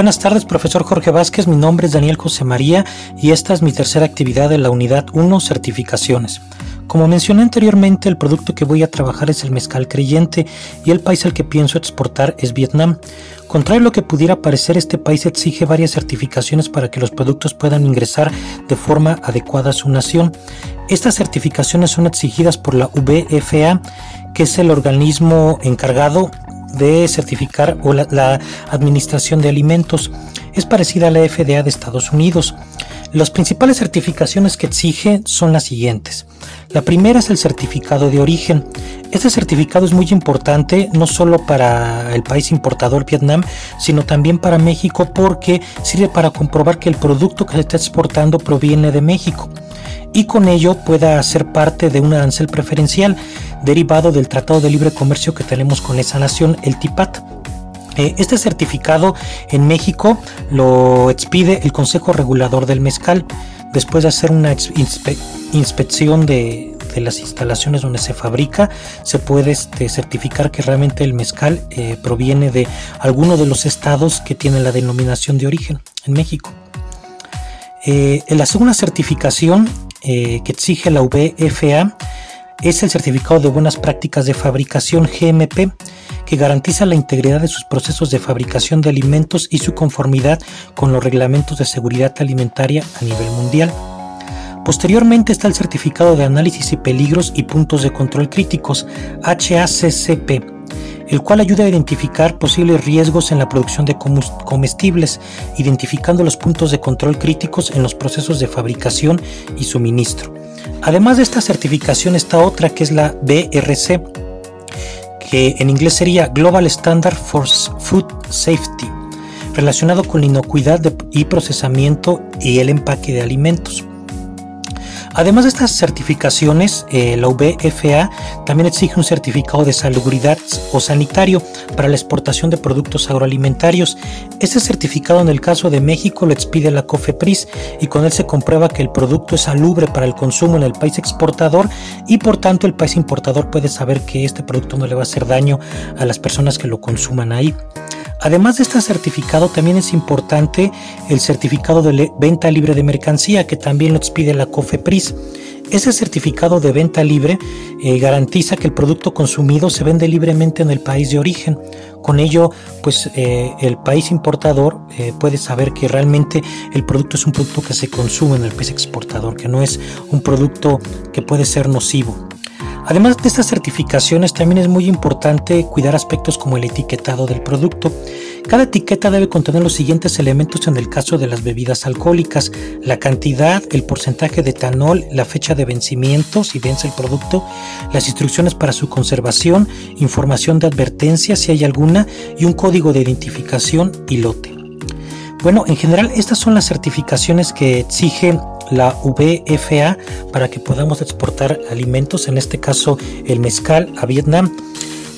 Buenas tardes, profesor Jorge Vázquez. Mi nombre es Daniel José María y esta es mi tercera actividad de la unidad 1, certificaciones. Como mencioné anteriormente, el producto que voy a trabajar es el mezcal creyente y el país al que pienso exportar es Vietnam. Contrario a lo que pudiera parecer, este país exige varias certificaciones para que los productos puedan ingresar de forma adecuada a su nación. Estas certificaciones son exigidas por la VFA, que es el organismo encargado de certificar o la, administración de alimentos. Es parecida a la FDA de Estados Unidos. Las principales certificaciones que exige son las siguientes. La primera es el certificado de origen. Este certificado es muy importante no solo para el país importador Vietnam, sino también para México porque sirve para comprobar que el producto que se está exportando proviene de México y con ello pueda ser parte de un arancel preferencial derivado del Tratado de Libre Comercio que tenemos con esa nación, el TIPAT. Eh, este certificado en México lo expide el Consejo Regulador del Mezcal después de hacer una inspección de, las instalaciones donde se fabrica, se puede este, certificar que realmente el mezcal eh, proviene de alguno de los estados que tienen la denominación de origen en México. Eh, la segunda certificación que exige la VFA es el certificado de buenas prácticas de fabricación GMP que garantiza la integridad de sus procesos de fabricación de alimentos y su conformidad con los reglamentos de seguridad alimentaria a nivel mundial. Posteriormente está el certificado de análisis y peligros y puntos de control críticos HACCP, el cual ayuda a identificar posibles riesgos en la producción de comestibles, identificando los puntos de control críticos en los procesos de fabricación y suministro. Además de esta certificación está otra que es la BRC, que en inglés sería Global Standard for Food Safety, relacionado con la inocuidad y procesamiento y el empaque de alimentos. Además de estas certificaciones, eh, la VFA también exige un certificado de salubridad o sanitario para la exportación de productos agroalimentarios. Este certificado en el caso de México lo expide la COFEPRIS y con él se comprueba que el producto es salubre para el consumo en el país exportador y por tanto el país importador puede saber que este producto no le va a hacer daño a las personas que lo consuman ahí. Además de este certificado, también es importante el certificado de venta libre de mercancía, que también lo expide la COFEPRIS. Ese certificado de venta libre eh, garantiza que el producto consumido se vende libremente en el país de origen. Con ello, pues eh, el país importador eh, puede saber que realmente el producto es un producto que se consume en el país exportador, que no es un producto que puede ser nocivo. Además de estas certificaciones, también es muy importante cuidar aspectos como el etiquetado del producto. Cada etiqueta debe contener los siguientes elementos en el caso de las bebidas alcohólicas, la cantidad, el porcentaje de etanol, la fecha de vencimiento, si vence el producto, las instrucciones para su conservación, información de advertencia si hay alguna y un código de identificación y lote. Bueno, en general estas son las certificaciones que exigen la VFA para que podamos exportar alimentos, en este caso el mezcal a Vietnam.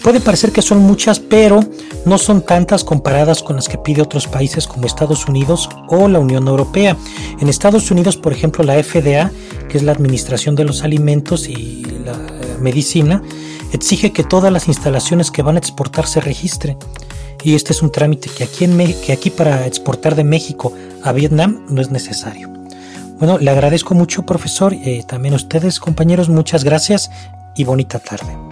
Puede parecer que son muchas, pero no son tantas comparadas con las que pide otros países como Estados Unidos o la Unión Europea. En Estados Unidos, por ejemplo, la FDA, que es la Administración de los Alimentos y la Medicina, exige que todas las instalaciones que van a exportar se registren. Y este es un trámite que aquí, en que aquí para exportar de México a Vietnam no es necesario. Bueno, le agradezco mucho, profesor, eh, también a ustedes, compañeros, muchas gracias y bonita tarde.